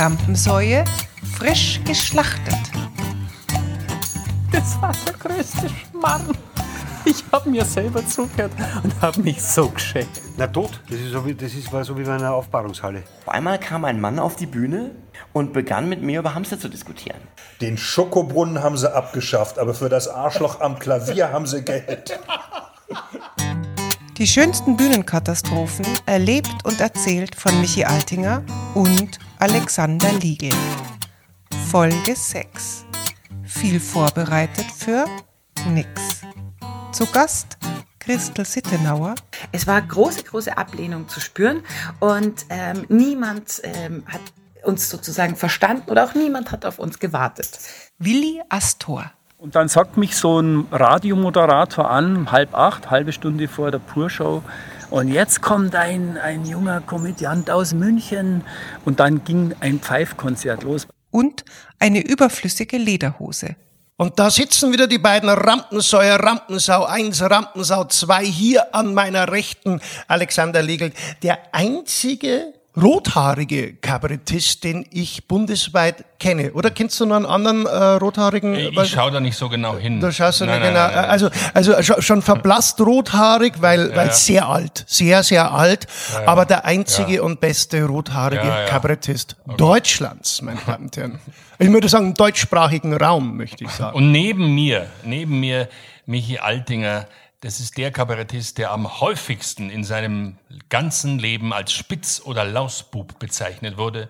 Rampensäue frisch geschlachtet. Das war der größte Schmarrn. Ich habe mir selber zugehört und habe mich so geschämt. Na tot, das, ist so wie, das ist, war so wie bei einer Aufbahrungshalle. Auf einmal kam ein Mann auf die Bühne und begann mit mir über Hamster zu diskutieren. Den Schokobrunnen haben sie abgeschafft, aber für das Arschloch am Klavier haben sie Geld. Die schönsten Bühnenkatastrophen erlebt und erzählt von Michi Altinger und Alexander Liegel. Folge 6. Viel vorbereitet für nix. Zu Gast Christel Sittenauer. Es war große, große Ablehnung zu spüren und ähm, niemand ähm, hat uns sozusagen verstanden oder auch niemand hat auf uns gewartet. Willi Astor. Und dann sagt mich so ein Radiomoderator an, halb acht, halbe Stunde vor der Purshow. Und jetzt kommt ein, ein junger Komödiant aus München. Und dann ging ein Pfeifkonzert los. Und eine überflüssige Lederhose. Und da sitzen wieder die beiden Rampensäuer, Rampensau 1, Rampensau 2, hier an meiner Rechten, Alexander Legel, der einzige rothaarige Kabarettist, den ich bundesweit kenne. Oder kennst du noch einen anderen äh, rothaarigen? Ich schaue da nicht so genau hin. Da schaust du Nein, nicht nein, genau. nein. Also, also schon- verblasst rothaarig, weil, weil ja. sehr alt, sehr, sehr alt, aber der einzige und beste rothaarige Ja, ja. Kabarettist Deutschlands, meine Damen und Herren. Ich würde sagen, im deutschsprachigen Raum, möchte ich sagen. Und neben mir, neben mir Michi Altinger, das ist der Kabarettist, der am häufigsten in seinem ganzen Leben als Spitz- oder Lausbub bezeichnet wurde.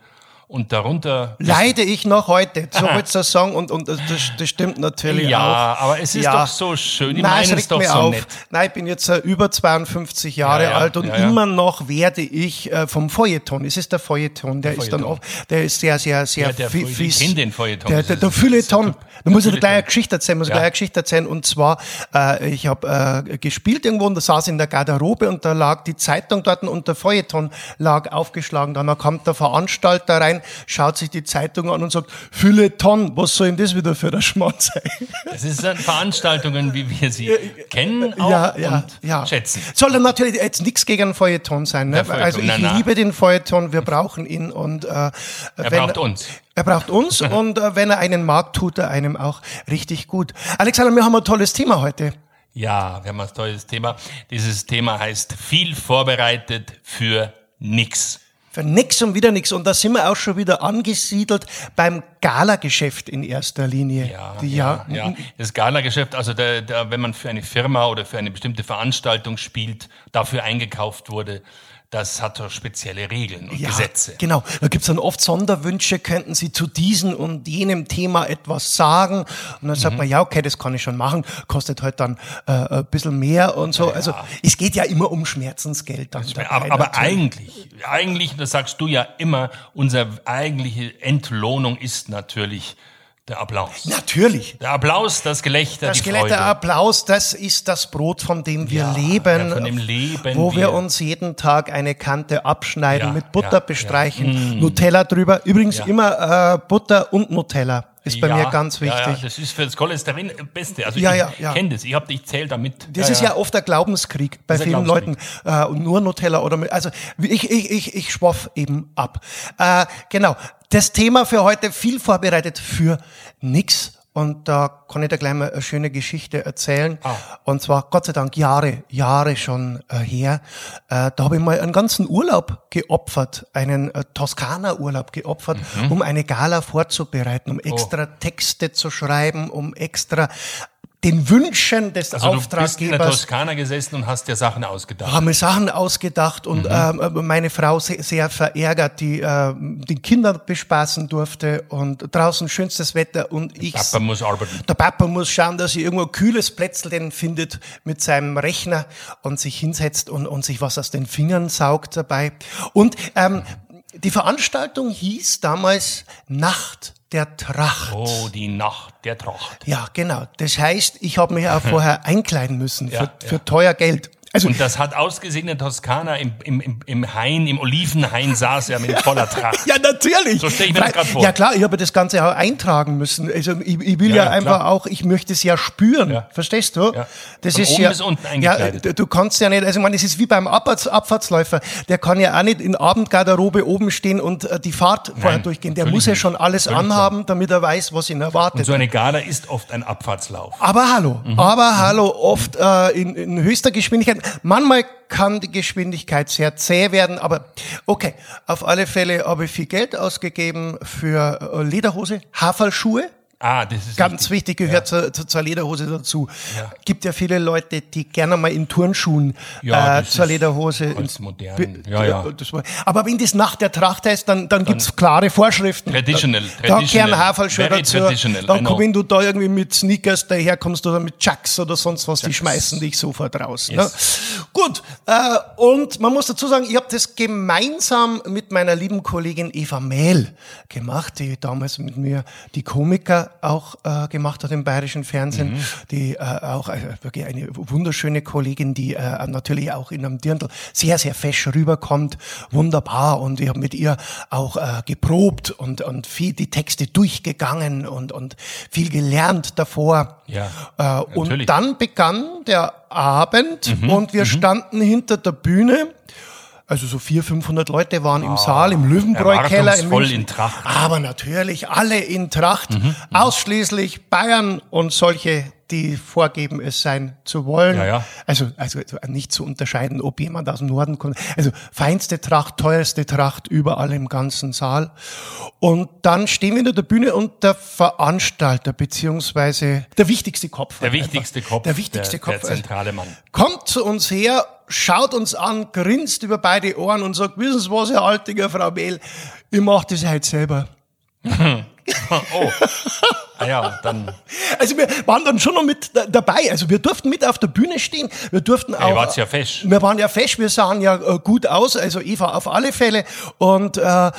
Und darunter Leide ich noch heute, so willst du das sagen, und, und das, das stimmt natürlich Ja, auch. aber es ist doch so schön. Ich Nein, meine es doch so auf. nett. Nein, ich bin jetzt äh, über 52 Jahre Ja, ja, alt und ja, ja. immer noch werde ich äh, vom Feuilleton, es ist der Feuilleton, der, ist dann Feuilleton. auch, der ist sehr, sehr, sehr Ja, der fi- Feuilleton, ich fies. kenn den Feuilleton, Der, der, der Feuilleton. der Da muss ich Feuilleton. gleich eine Geschichte erzählen, muss Ja. gleich eine Geschichte erzählen. Und zwar, äh, ich habe äh, gespielt irgendwo und da saß in der Garderobe und da lag die Zeitung dort und der Feuilleton lag aufgeschlagen. Dann kommt der Veranstalter rein, schaut sich die Zeitung an und sagt, Feuilleton, was soll denn das wieder für der Schmarrn sein? Das ist Veranstaltungen, wie wir sie kennen auch ja, ja, und ja. schätzen. Soll dann natürlich jetzt nichts gegen einen Feuilleton sein. Ne? Feuilleton, also ich nein, nein. liebe den Feuilleton, wir brauchen ihn und äh, Er wenn- braucht uns. Er braucht uns und äh, wenn er einen mag, tut er einem auch richtig gut. Alexander, wir haben ein tolles Thema heute. Ja, wir haben ein tolles Thema. Dieses Thema heißt viel vorbereitet für nix. Für nix und wieder nix. Und da sind wir auch schon wieder angesiedelt beim Galageschäft in erster Linie. Ja, Die, ja, ja. Das Gala-Geschäft, also da, da, wenn man für eine Firma oder für eine bestimmte Veranstaltung spielt, dafür eingekauft wurde, das hat doch spezielle Regeln und Gesetze. Genau, da gibt's dann oft Sonderwünsche, könnten Sie zu diesem und jenem Thema etwas sagen? Und dann Mhm. sagt man, ja, okay, das kann ich schon machen, kostet halt dann äh, ein bisschen mehr und so. Also es geht ja immer um Schmerzensgeld dann dabei. Aber, aber eigentlich, eigentlich, das sagst du ja immer, unsere eigentliche Entlohnung ist natürlich der Applaus. Natürlich. Der Applaus, das Gelächter, Das die Skelett, Freude. der Applaus, das ist das Brot, von dem wir Ja, leben. von dem leben Wo wir wir. uns jeden Tag eine Kante abschneiden, Ja, mit Butter ja, bestreichen. Mm. Nutella drüber. Übrigens immer äh, Butter und Nutella. Ist bei Ja, mir ganz Ja, ja, wichtig. das ist für das Cholesterin das Beste. Also Ja, ich ja, ja. kenne das. Ich habe ich zähle damit. Das ist ja oft der Glaubenskrieg bei vielen Leuten. Glaubenskrieg. Äh, und nur Nutella oder mit, also ich, ich, ich, ich schwaff eben ab. Äh, genau. Das Thema für heute viel vorbereitet für nix. Und da kann ich dir gleich mal eine schöne Geschichte erzählen. Ah. Und zwar, Gott sei Dank, Jahre, Jahre schon äh, her. Äh, da habe ich mal einen ganzen Urlaub geopfert, einen äh, Toskana-Urlaub geopfert, Mhm. um eine Gala vorzubereiten, Oh. um extra Texte zu schreiben, um extra den Wünschen des Also du bist in der Auftraggebers Toskana gesessen und hast dir Sachen ausgedacht. haben mir Sachen ausgedacht und Mhm. ähm, meine Frau sehr, sehr verärgert, die äh, die Kinder bespaßen durfte und draußen schönstes Wetter und ich Papa muss arbeiten. der Papa muss schauen, dass er irgendwo ein kühles Plätzl denn findet mit seinem Rechner und sich hinsetzt und, und sich was aus den Fingern saugt dabei. Und ähm, die Veranstaltung hieß damals Nacht der Tracht. Oh, die Nacht der Tracht. Ja, genau. Das heißt, ich habe mich auch vorher einkleiden müssen für, Ja, für ja. teuer Geld. Also, Und das hat ausgesehen in Toskana im, im, im, im Hain, im Olivenhain saß er mit voller Tracht. ja, natürlich. So stell ich mir das grad vor. Ja, klar, ich habe das Ganze auch eintragen müssen. Also, ich, ich will ja, Ja, ja, einfach auch, ich möchte es ja spüren. Ja. Verstehst du? Ja. Das Von ist oben ja, bis unten ja, eingekleidet. du- du kannst ja nicht, also, ich meine, es ist wie beim Abfahrts, Abfahrtsläufer. Der kann ja auch nicht in Abendgarderobe oben stehen und äh, die Fahrt vorher durchgehen. Der muss ja schon alles anhaben, damit er weiß, was ihn erwartet. Und so eine Gala ist oft ein Abfahrtslauf. Aber hallo, Mhm. aber hallo, oft äh, in, in höchster Geschwindigkeit. Manchmal kann die Geschwindigkeit sehr zäh werden, aber okay. Auf alle Fälle habe ich viel Geld ausgegeben für äh, Lederhose, Haferlschuhe. Ah, das ist Ganz wichtig, gehört zur, zur, zur Lederhose dazu. Gibt ja viele Leute, die gerne mal in Turnschuhen Ja, äh, zur Lederhose. ganz modern. Ja, ja. aber wenn das nach der Tracht heißt, dann, dann gibt's klare Vorschriften. Traditional, Da traditional, kehren Haferlschuhe dazu. Dann know. wenn du da irgendwie mit Sneakers daherkommst oder mit Chucks oder sonst was, die schmeißen dich sofort raus. Ne? Gut, äh, und man muss dazu sagen, ich habe das gemeinsam mit meiner lieben Kollegin Eva Mehl gemacht, die damals mit mir die Komiker auch äh, gemacht hat im bayerischen Fernsehen, Mhm. die äh, auch äh, wirklich eine wunderschöne Kollegin, die äh, natürlich auch in einem Dirndl sehr, sehr fesch rüberkommt, wunderbar und ich habe mit ihr auch äh, geprobt und, und viel die Texte durchgegangen und, und viel gelernt davor. Ja, äh, und dann begann der Abend Mhm, und wir standen hinter der Bühne. Also so 400, 500 Leute waren im Saal, im Löwenbräu-Keller in Ah, München. in Tracht. Mhm, Aber natürlich alle in Tracht, ausschließlich Bayern und solche, die vorgeben, es sein zu wollen. Ja, ja. Also, also nicht zu unterscheiden, ob jemand aus dem Norden kommt. Also feinste Tracht, teuerste Tracht überall im ganzen Saal. Und dann stehen wir hinter der Bühne und der Veranstalter, beziehungsweise der wichtigste Kopf. Der wichtigste einfach. Kopf, Der wichtigste der, Kopf. der zentrale Mann. kommt zu uns her, schaut uns an, grinst über beide Ohren und sagt, wissen Sie was, Herr Altiger, Frau Mehl, ich mach das halt selber. Oh, ah ja, dann. Also wir waren dann schon noch mit da- dabei. Also wir durften mit auf der Bühne stehen. Wir durften auch. ihr wart's ja fesch. Wir waren ja fesch. Wir sahen ja äh, gut aus. Also Eva auf alle Fälle. Und äh,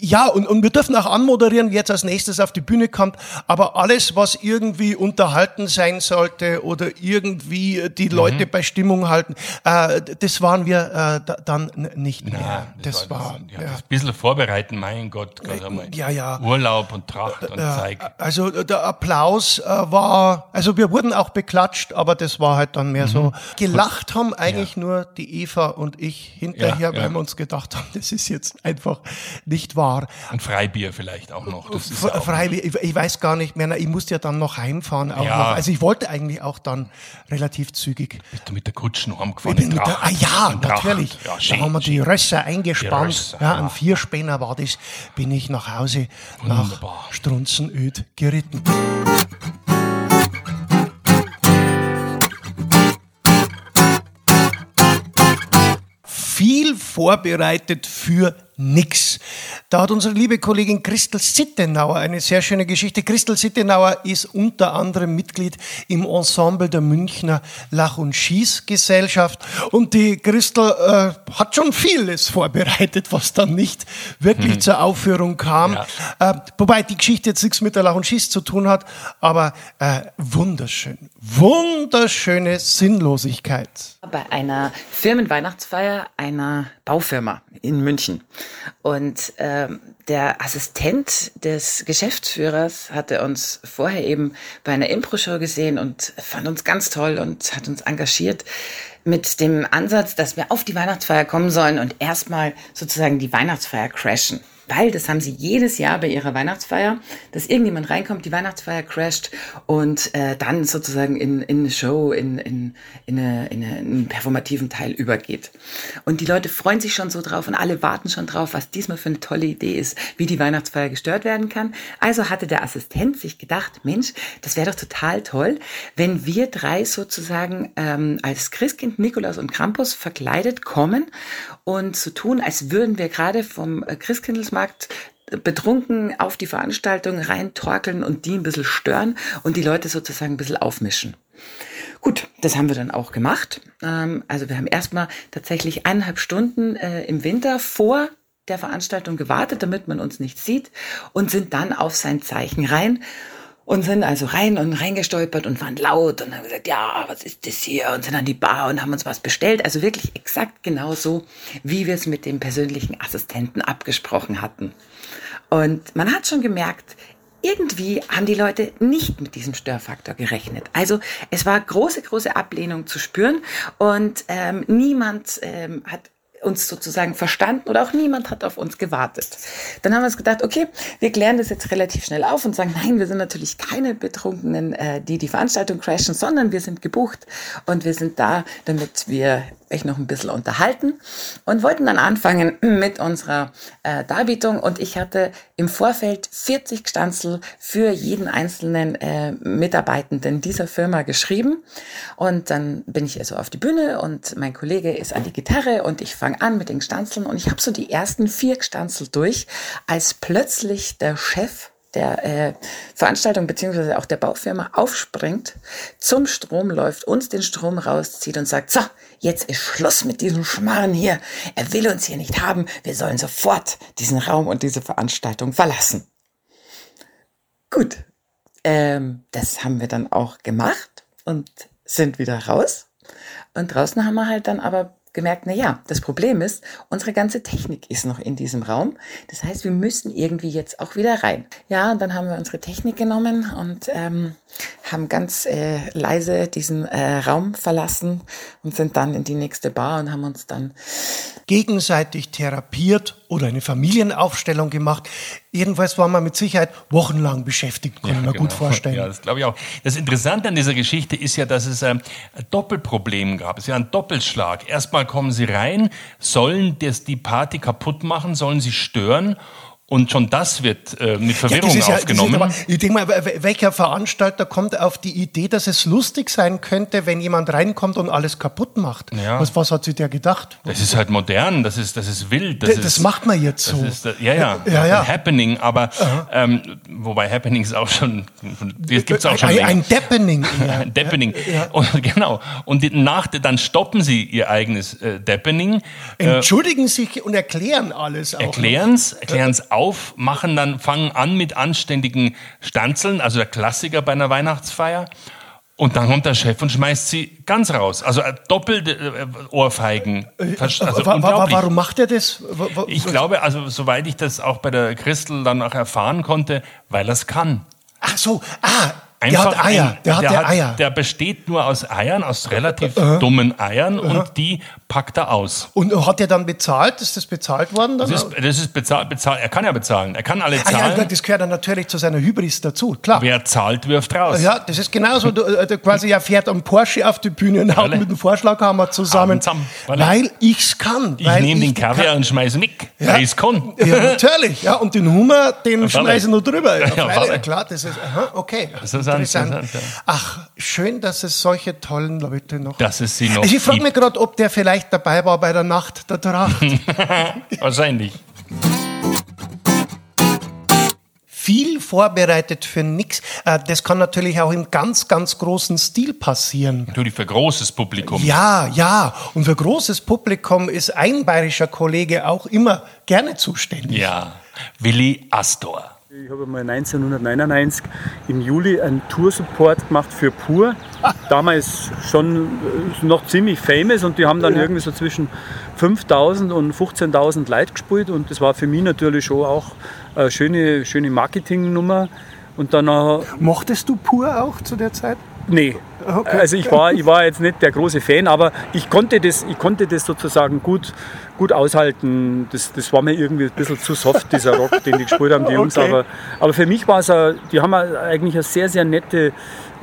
ja, und, und wir durften auch anmoderieren, wer jetzt als nächstes auf die Bühne kommt. Aber alles, was irgendwie unterhalten sein sollte oder irgendwie die Mhm. Leute bei Stimmung halten, äh, das waren wir äh, da, dann nicht mehr. Ja, das, war, ja, ja. das bisschen vorbereiten, mein Gott. Gott einmal. Ja, ja. Urlaub und Tracht und Zeig. Also der Applaus äh, war, also wir wurden auch beklatscht, aber das war halt dann mehr Mhm. so. Gelacht haben eigentlich nur die Eva und ich hinterher, Ja, ja. weil wir uns gedacht haben, das ist jetzt einfach nicht wahr. Und Freibier vielleicht auch noch. Das ist ja auch Freiwillig, ich, ich weiß gar nicht mehr, ich musste ja dann noch heimfahren auch Ja. noch. Also ich wollte eigentlich auch dann relativ zügig. Bist du mit der Kutsche noch Ich heimgefahren? bin in mit der, ah ja, natürlich. Ja, da schön, haben wir die. Rösser eingespannt. Rösser, ja, ja. ein Vierspänner war das. Bin ich nach Hause nach Wunderbar. Strunzenöd geritten. Viel vorbereitet für nix. Da hat unsere liebe Kollegin Christel Sittenauer eine sehr schöne Geschichte. Christel Sittenauer ist unter anderem Mitglied im Ensemble der Münchner Lach- und Schießgesellschaft. Und die Christel äh, hat schon vieles vorbereitet, was dann nicht wirklich zur Aufführung kam. Äh, wobei die Geschichte jetzt nichts mit der Lach- und Schieß zu tun hat, aber äh, wunderschön. Wunderschöne Sinnlosigkeit. bei einer Firmenweihnachtsfeier einer Baufirma in München. Und ähm, der Assistent des Geschäftsführers hatte uns vorher eben bei einer Impro-Show gesehen und fand uns ganz toll und hat uns engagiert mit dem Ansatz, dass wir auf die Weihnachtsfeier kommen sollen und erstmal sozusagen die Weihnachtsfeier crashen. Weil das haben sie jedes Jahr bei ihrer Weihnachtsfeier, dass irgendjemand reinkommt, die Weihnachtsfeier crasht und äh, dann sozusagen in, in eine Show, in, in, in, eine, in eine, einen performativen Teil übergeht. Und die Leute freuen sich schon so drauf und alle warten schon drauf, was diesmal für eine tolle Idee ist, wie die Weihnachtsfeier gestört werden kann. Also hatte der Assistent sich gedacht, Mensch, das wäre doch total toll, wenn wir drei sozusagen ähm, als Christkind, Nikolaus und Krampus verkleidet kommen und so tun, als würden wir gerade vom äh, Christkindlesmarkt betrunken auf die Veranstaltung reintorkeln und die ein bisschen stören und die Leute sozusagen ein bisschen aufmischen. Gut, das haben wir dann auch gemacht. Ähm, also wir haben erstmal tatsächlich eineinhalb Stunden äh, im Winter vor der Veranstaltung gewartet, damit man uns nicht sieht und sind dann auf sein Zeichen rein. Und sind also rein und reingestolpert und waren laut und haben gesagt, ja, was ist das hier? Und sind an die Bar und haben uns was bestellt. Also wirklich exakt genauso, wie wir es mit dem persönlichen Assistenten abgesprochen hatten. Und man hat schon gemerkt, irgendwie haben die Leute nicht mit diesem Störfaktor gerechnet. Also es war große, große Ablehnung zu spüren und ähm, niemand ähm, hat uns sozusagen verstanden oder auch niemand hat auf uns gewartet. Dann haben wir uns gedacht, okay, wir klären das jetzt relativ schnell auf und sagen, nein, wir sind natürlich keine Betrunkenen, äh, die die Veranstaltung crashen, sondern wir sind gebucht und wir sind da, damit wir euch noch ein bisschen unterhalten und wollten dann anfangen mit unserer äh, Darbietung. Und ich hatte im Vorfeld 40 Stanzel für jeden einzelnen äh, Mitarbeitenden dieser Firma geschrieben. Und dann bin ich also auf die Bühne und mein Kollege ist an die Gitarre und ich fange an mit den Stanzeln und ich habe so die ersten vier Stanzel durch, als plötzlich der Chef der äh, Veranstaltung beziehungsweise auch der Baufirma aufspringt, zum Strom läuft, uns den Strom rauszieht und sagt, so, jetzt ist Schluss mit diesem Schmarren hier. Er will uns hier nicht haben. Wir sollen sofort diesen Raum und diese Veranstaltung verlassen. Gut, ähm, das haben wir dann auch gemacht und sind wieder raus. Und draußen haben wir halt dann aber gemerkt, na ja, das Problem ist, unsere ganze Technik ist noch in diesem Raum. Das heißt, wir müssen irgendwie jetzt auch wieder rein. Ja, und dann haben wir unsere Technik genommen und ähm, haben ganz äh, leise diesen äh, Raum verlassen und sind dann in die nächste Bar und haben uns dann gegenseitig therapiert oder eine Familienaufstellung gemacht. Jedenfalls waren wir mit Sicherheit wochenlang beschäftigt, kann ja, ich mir genau. gut vorstellen. Ja, das glaube ich auch. Das Interessante an dieser Geschichte ist ja, dass es ein Doppelproblem gab. Es ist ja ein Doppelschlag. Erstmal kommen sie rein, sollen das die Party kaputt machen, sollen sie stören und schon das wird äh, mit Verwirrung ja, aufgenommen. Ja, aber, ich denke mal, welcher Veranstalter kommt auf die Idee, dass es lustig sein könnte, wenn jemand reinkommt und alles kaputt macht? Ja. Was, was hat sich der gedacht? Das ist halt modern, das ist, das ist wild. Das, das, ist, das macht man jetzt so. Ist, ja, ja, ja, ja. Ein Happening, aber ähm, wobei Happening ist auch schon, das auch schon. Ein, ein Deppening. ein Deppening. Und, genau. Und nach, dann stoppen sie ihr eigenes äh, Deppening. Entschuldigen äh, sich und erklären alles auch. Erklären's, erklären's auf, machen dann, fangen an mit anständigen Stanzeln, also der Klassiker bei einer Weihnachtsfeier. Und dann kommt der Chef und schmeißt sie ganz raus. Also äh, doppelte äh, Ohrfeigen. Äh, also warum macht er das? Ich glaube, also soweit ich das auch bei der Christel dann auch erfahren konnte, weil er es kann. Ach so, ah, Einfach der hat Eier. Ein, der hat der, Eier. Der besteht nur aus Eiern, aus relativ uh, dummen Eiern uh, und die packt er aus. Und hat er dann bezahlt? Ist das bezahlt worden? Dann? Das ist, das ist bezahlt, bezahlt. Er kann ja bezahlen. Er kann alle zahlen. Ah, ja, das gehört dann natürlich zu seiner Hybris dazu, klar. Wer zahlt, wirft raus. Ja, das ist genauso. Du, äh, quasi, er fährt am Porsche auf die Bühne und haut mit dem Vorschlaghammer zusammen. zusammen weil ich's kann. Ich nehme den Kaviar kann. und schmeiße weg, ja. weil ich's kann. Ja, natürlich. Ja, und den Hummer, den schmeiße ich noch drüber. Ja, ja klar, das ist, aha, okay. Das ist interessant. interessant ja. Ach, schön, dass es solche tollen Leute noch Dass es sie noch also Ich frage mich gerade, ob der vielleicht dabei war bei der Nacht der Tracht. Wahrscheinlich. Viel vorbereitet für nichts. Äh, das kann natürlich auch im ganz, ganz großen Stil passieren. Natürlich für großes Publikum. Ja, ja. Und für großes Publikum ist ein bayerischer Kollege auch immer gerne zuständig. Ja, Willi Astor. Ich habe mal 1999 im Juli einen Tour-Support gemacht für Pur. Damals schon äh, noch ziemlich famous und die haben dann ja. irgendwie so zwischen 5000 und 15.000 Leute gespielt und das war für mich natürlich schon auch eine schöne, schöne Marketingnummer. Und dann Mochtest du Pur auch zu der Zeit? Nee. Okay. Also ich war, ich war jetzt nicht der große Fan, aber ich konnte das, ich konnte das sozusagen gut, gut aushalten. Das, das war mir irgendwie ein bisschen zu soft, dieser Rock, den die gespielt haben, die Jungs. Okay. Aber, aber für mich war es, die haben eigentlich eine sehr, sehr nette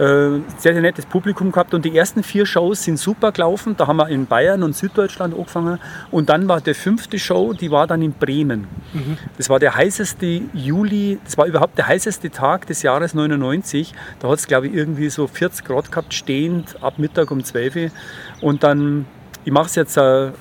äh, sehr, sehr nettes Publikum gehabt und die ersten vier Shows sind super gelaufen. Da haben wir in Bayern und Süddeutschland angefangen und dann war der fünfte Show, die war dann in Bremen. Mhm. Das war der heißeste Juli, das war überhaupt der heißeste Tag des Jahres 99. Da hat es glaube ich irgendwie so 40 Grad gehabt, stehend ab Mittag um 12 Uhr und dann, ich mache es jetzt äh,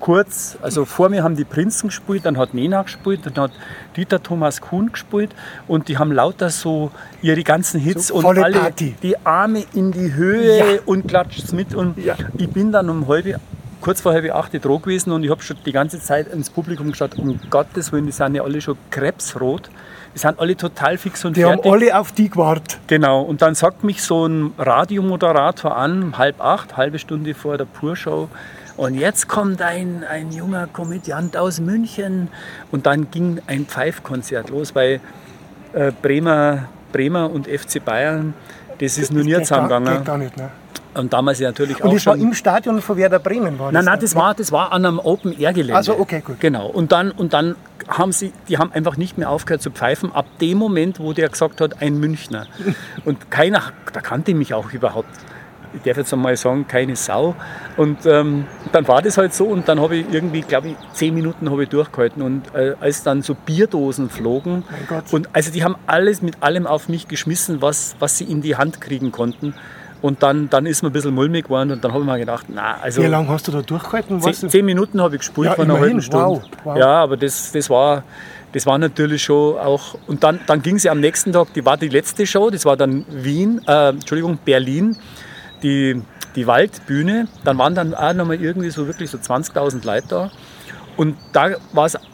kurz, also vor mir haben die Prinzen gespielt, dann hat Nena gespielt, dann hat Dieter Thomas Kuhn gespielt und die haben lauter so ihre ganzen Hits so und alle Party. die Arme in die Höhe ja. und klatscht mit und ja. ich bin dann um halb kurz vor halb acht Droh gewesen und ich habe schon die ganze Zeit ins Publikum geschaut, um Gottes Willen, die sind ja alle schon krebsrot. Die sind alle total fix und Die haben fertig. alle auf die gewartet. Genau, und dann sagt mich so ein Radiomoderator an, halb acht, halbe Stunde vor der Purshow. Und jetzt kommt ein, ein junger Komödiant aus München. Und dann ging ein Pfeifkonzert los bei äh, Bremer, Bremer und FC Bayern. Das ist nur nie zusammengegangen. geht gar nicht, ne? Und damals ja natürlich Und auch das war im Stadion von Werder Bremen, war Nein, das? nein, das war, das war an einem Open-Air-Gelände. Also, okay, gut. Genau. Und dann, und dann haben sie, die haben einfach nicht mehr aufgehört zu pfeifen, ab dem Moment, wo der gesagt hat, ein Münchner. Und keiner, da kannte mich auch überhaupt. Ich darf jetzt einmal sagen, keine Sau. Und ähm, dann war das halt so und dann habe ich irgendwie, glaube ich, zehn Minuten habe ich durchgehalten. Und äh, als dann so Bierdosen flogen, und also die haben alles mit allem auf mich geschmissen, was, was sie in die Hand kriegen konnten. Und dann, dann ist mir ein bisschen mulmig geworden und dann habe ich mir gedacht, na, also Wie lange hast du da durchgehalten? Zehn, zehn Minuten habe ich gespielt Ja, von einer halben Stunde. Wow, wow. Ja, aber das, das, war, das war natürlich schon auch. Und dann, dann ging sie am nächsten Tag, die war die letzte Show, das war dann Wien, äh, Entschuldigung, Berlin, die, die Waldbühne. Dann waren dann auch nochmal irgendwie so wirklich so 20.000 Leute da. Und da,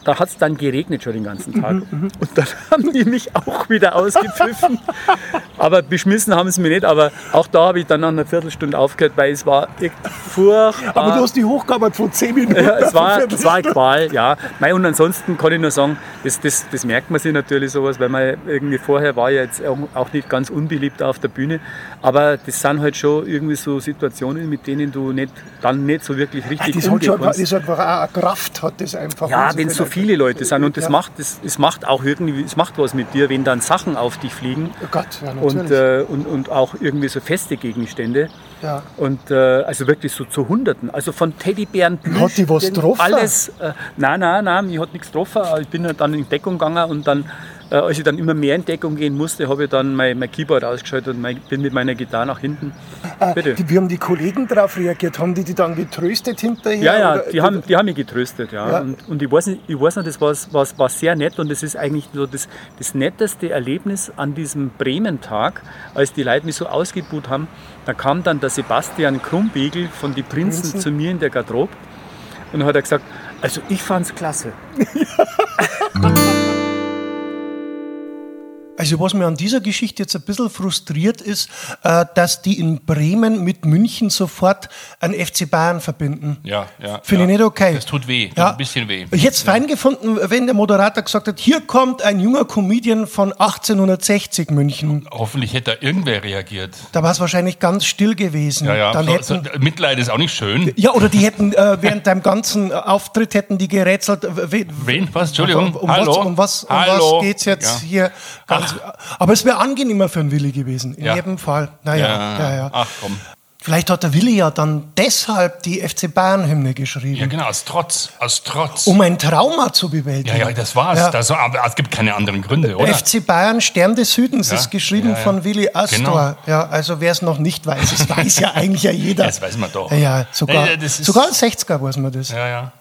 da hat es dann geregnet schon den ganzen Tag. Mhm, Und dann haben die mich auch wieder ausgepfiffen. Aber beschmissen haben sie mich nicht. Aber auch da habe ich dann nach einer Viertelstunde aufgehört, weil es war echt furchtbar. Aber du hast die hochgearbeitet von 10 Minuten. Ja, es war, es war eine Qual, ja. Und ansonsten kann ich nur sagen, das, das, das merkt man sich natürlich sowas, weil man irgendwie vorher war ja jetzt auch nicht ganz unbeliebt auf der Bühne. Aber das sind halt schon irgendwie so Situationen, mit denen du nicht, dann nicht so wirklich richtig Das hat, umgehen schon, kannst. das hat einfach auch eine Kraft, hat das einfach. Ja, wenn so viel- viele Leute sind und das Ja. macht, das, es macht auch irgendwie, es macht was mit dir, wenn dann Sachen auf dich fliegen Oh Gott, ja. Und, äh, und, und auch irgendwie so feste Gegenstände. ja. Und äh, also wirklich so zu Hunderten. Also von Teddybären, Plüsch, Hat die was getroffen? Alles. Äh, nein, nein, nein, mich hat nichts getroffen. Ich bin dann in Deckung gegangen und dann, äh, als ich dann immer mehr in Deckung gehen musste, habe ich dann mein, mein Keyboard ausgeschaltet und mein, bin mit meiner Gitarre nach hinten. Bitte. Äh, Die, wie haben die Kollegen darauf reagiert? Haben die die dann getröstet hinterher? Ja, ja, oder- die haben, die haben mich getröstet, ja. Ja. Und, und ich weiß nicht, ich weiß nicht das war, war, war sehr nett und das ist eigentlich so das, das netteste Erlebnis an diesem Bremen-Tag, als die Leute mich so ausgebuht haben. Da kam dann der Sebastian Krumbiegel von Die Prinzen, Prinzen. zu mir in der Garderobe und hat er gesagt, also ich fand's klasse. Also was mir an dieser Geschichte jetzt ein bisschen frustriert ist, äh, dass die in Bremen mit München sofort einen FC Bayern verbinden. Ja, ja. Finde ja. ich nicht okay. Das tut weh, Ja. ein bisschen weh. Ich hätte es fein gefunden, wenn der Moderator gesagt hat, hier kommt ein junger Comedian von 1860 München. Hoffentlich hätte da irgendwer reagiert. Da war es wahrscheinlich ganz still gewesen. Ja, ja. Dann so, hätten, so, Mitleid ist auch nicht schön. ja, oder die hätten äh, während deinem ganzen Auftritt hätten die gerätselt. äh, we- Wen? Was? Entschuldigung. Um Hallo? was, um was, um Hallo? was geht's jetzt Ja. hier? Ganz, aber es wäre angenehmer für einen Willi gewesen, in Ja. jedem Fall. Naja, ja, ja, ja. Ach komm. Vielleicht hat der Willi ja dann deshalb die FC Bayern-Hymne geschrieben, Ja, genau, aus Trotz. Aus Trotz. um ein Trauma zu bewältigen. ja, ja, das war's. Ja. Das, aber es gibt keine anderen Gründe, oder? FC Bayern Stern des Südens Ja, ist geschrieben ja, von Willi Astor. Genau. Ja, also wer es noch nicht weiß, das weiß ja eigentlich ja jeder. Das weiß man doch. Ja, sogar, Nee, sogar als 60er weiß man das. Ja, ja.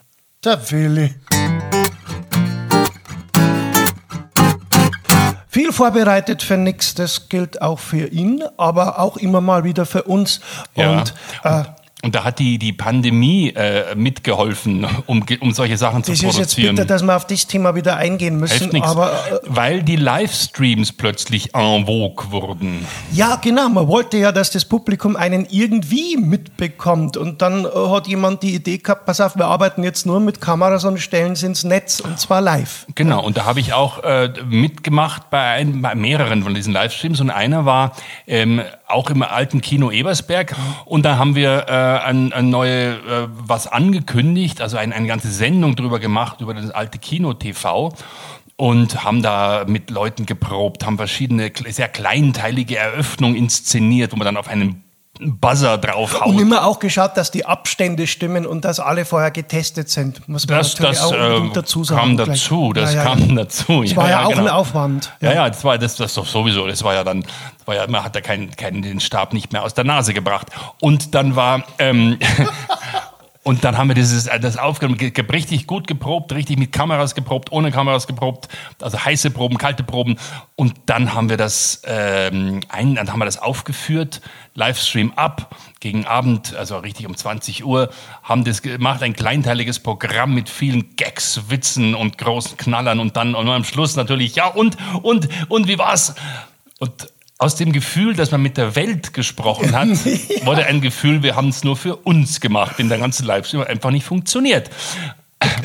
Der Willi. Viel vorbereitet für nix, das gilt auch für ihn, aber auch immer mal wieder für uns. Ja. Und äh, Und da hat die, die Pandemie äh, mitgeholfen, um, um solche Sachen zu das ist jetzt produzieren. bitter, dass wir auf das Thema wieder eingehen müssen. Aber äh, Weil die Livestreams plötzlich en vogue wurden. Ja, genau. Man wollte ja, dass das Publikum einen irgendwie mitbekommt. Und dann äh, hat jemand die Idee gehabt, pass auf, wir arbeiten jetzt nur mit Kameras und stellen sie ins Netz und zwar live. Genau, und da habe ich auch äh, mitgemacht bei, ein, bei mehreren von diesen Livestreams und einer war ähm, auch im alten Kino Ebersberg und da haben wir äh, ein, ein neue äh, was angekündigt, also ein, eine ganze Sendung drüber gemacht über das alte Kino TV und haben da mit Leuten geprobt, haben verschiedene sehr kleinteilige Eröffnungen inszeniert, wo man dann auf einen Buzzer draufhaut. Und immer auch geschaut, dass die Abstände stimmen und dass alle vorher getestet sind. Muss man Das, natürlich das auch äh, dazu sagen. kam dazu, das Ja, ja, kam ja. dazu. Das war ja, auch genau. ein Aufwand. Ja, ja, das war das, das doch sowieso. Das war ja dann, war ja, man hat ja keinen, keinen den Stab nicht mehr aus der Nase gebracht. Und dann war, ähm, Und dann haben wir dieses, äh, das aufgenommen, ge- ge- richtig gut geprobt, richtig mit Kameras geprobt, ohne Kameras geprobt, also heiße Proben, kalte Proben. Und dann haben wir das, ähm, ein, dann haben wir das aufgeführt, Livestream ab, gegen Abend, also richtig um 20 Uhr, haben das gemacht, ein kleinteiliges Programm mit vielen Gags, Witzen und großen Knallern und dann und am Schluss natürlich, ja und, und, und wie war's? Und aus dem Gefühl, dass man mit der Welt gesprochen hat, wurde ein Gefühl, wir haben es nur für uns gemacht, in der ganzen Livestream einfach nicht funktioniert.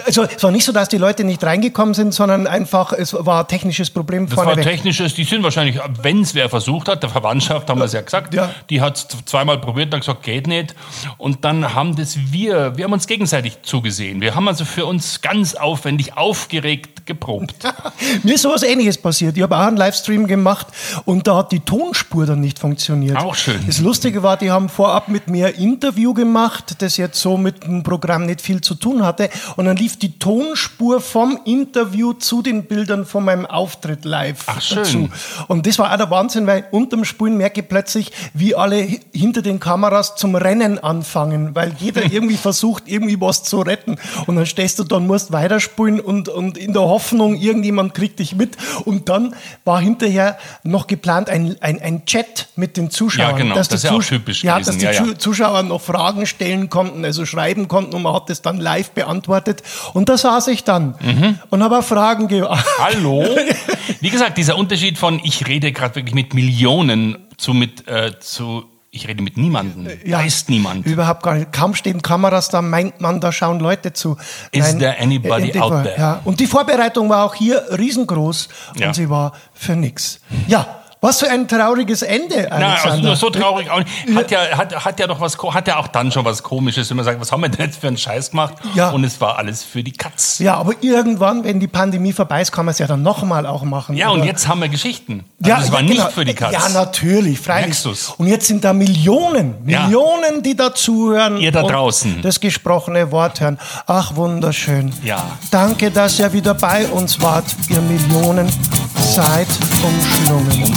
Also es war nicht so, dass die Leute nicht reingekommen sind, sondern einfach, es war ein technisches Problem Das war vorneweg. technisches, die sind wahrscheinlich, wenn es wer versucht hat, der Verwandtschaft haben wir es ja gesagt, Ja. die hat es zweimal probiert und hat gesagt, geht nicht. Und dann haben das wir, wir haben uns gegenseitig zugesehen. Wir haben also für uns ganz aufwendig, aufgeregt geprobt. Mir ist sowas ähnliches passiert. Ich habe auch einen Livestream gemacht und da hat die Tonspur dann nicht funktioniert. Auch schön. Das Lustige war, die haben vorab mit mir ein Interview gemacht, das jetzt so mit dem Programm nicht viel zu tun hatte. Und dann lief die Tonspur vom Interview zu den Bildern von meinem Auftritt live Ach, schön. dazu. Und das war auch der Wahnsinn, weil unterm Spulen merke ich plötzlich, wie alle hi- hinter den Kameras zum Rennen anfangen, weil jeder irgendwie versucht, irgendwie was zu retten. Und dann stehst du da und musst weiterspulen und, und in der Hoffnung, irgendjemand kriegt dich mit. Und dann war hinterher noch geplant ein, ein, ein Chat mit den Zuschauern. Ja, genau, dass die das ist ja auch typisch Ja, gewesen, dass die ja, ja. Zu- Zuschauer noch Fragen stellen konnten, also schreiben konnten und man hat das dann live beantwortet. Und da saß ich dann Mhm. und habe auch Fragen gemacht. Hallo? Wie gesagt, dieser Unterschied von ich rede gerade wirklich mit Millionen zu mit äh, zu ich rede mit niemandem. Weiß niemand. Überhaupt gar nicht. Kaum stehen Kameras da, meint man, da schauen Leute zu. Is there anybody äh, die out there? Ja. Und die Vorbereitung war auch hier riesengroß Ja. und sie war für nix. Ja, was für ein trauriges Ende, Na, also Alexander. nur so traurig auch nicht. Hat ja, hat, hat ja doch was, hat ja auch dann schon was Komisches, wenn man sagt, was haben wir denn jetzt für einen Scheiß gemacht? Ja. Und es war alles für die Katz. ja, aber irgendwann, wenn die Pandemie vorbei ist, kann man es ja dann nochmal auch machen. Ja, und Oder- jetzt haben wir Geschichten. Also Ja, das war ja, nicht genau. für die Katz. Ja, natürlich, freilich. Du's? Und jetzt sind da Millionen, Ja. Millionen, die da zuhören. Ihr da und draußen. Das gesprochene Wort hören. Ach, wunderschön. Ja. Danke, dass ihr wieder bei uns wart, ihr Millionen. Seid umschlungen.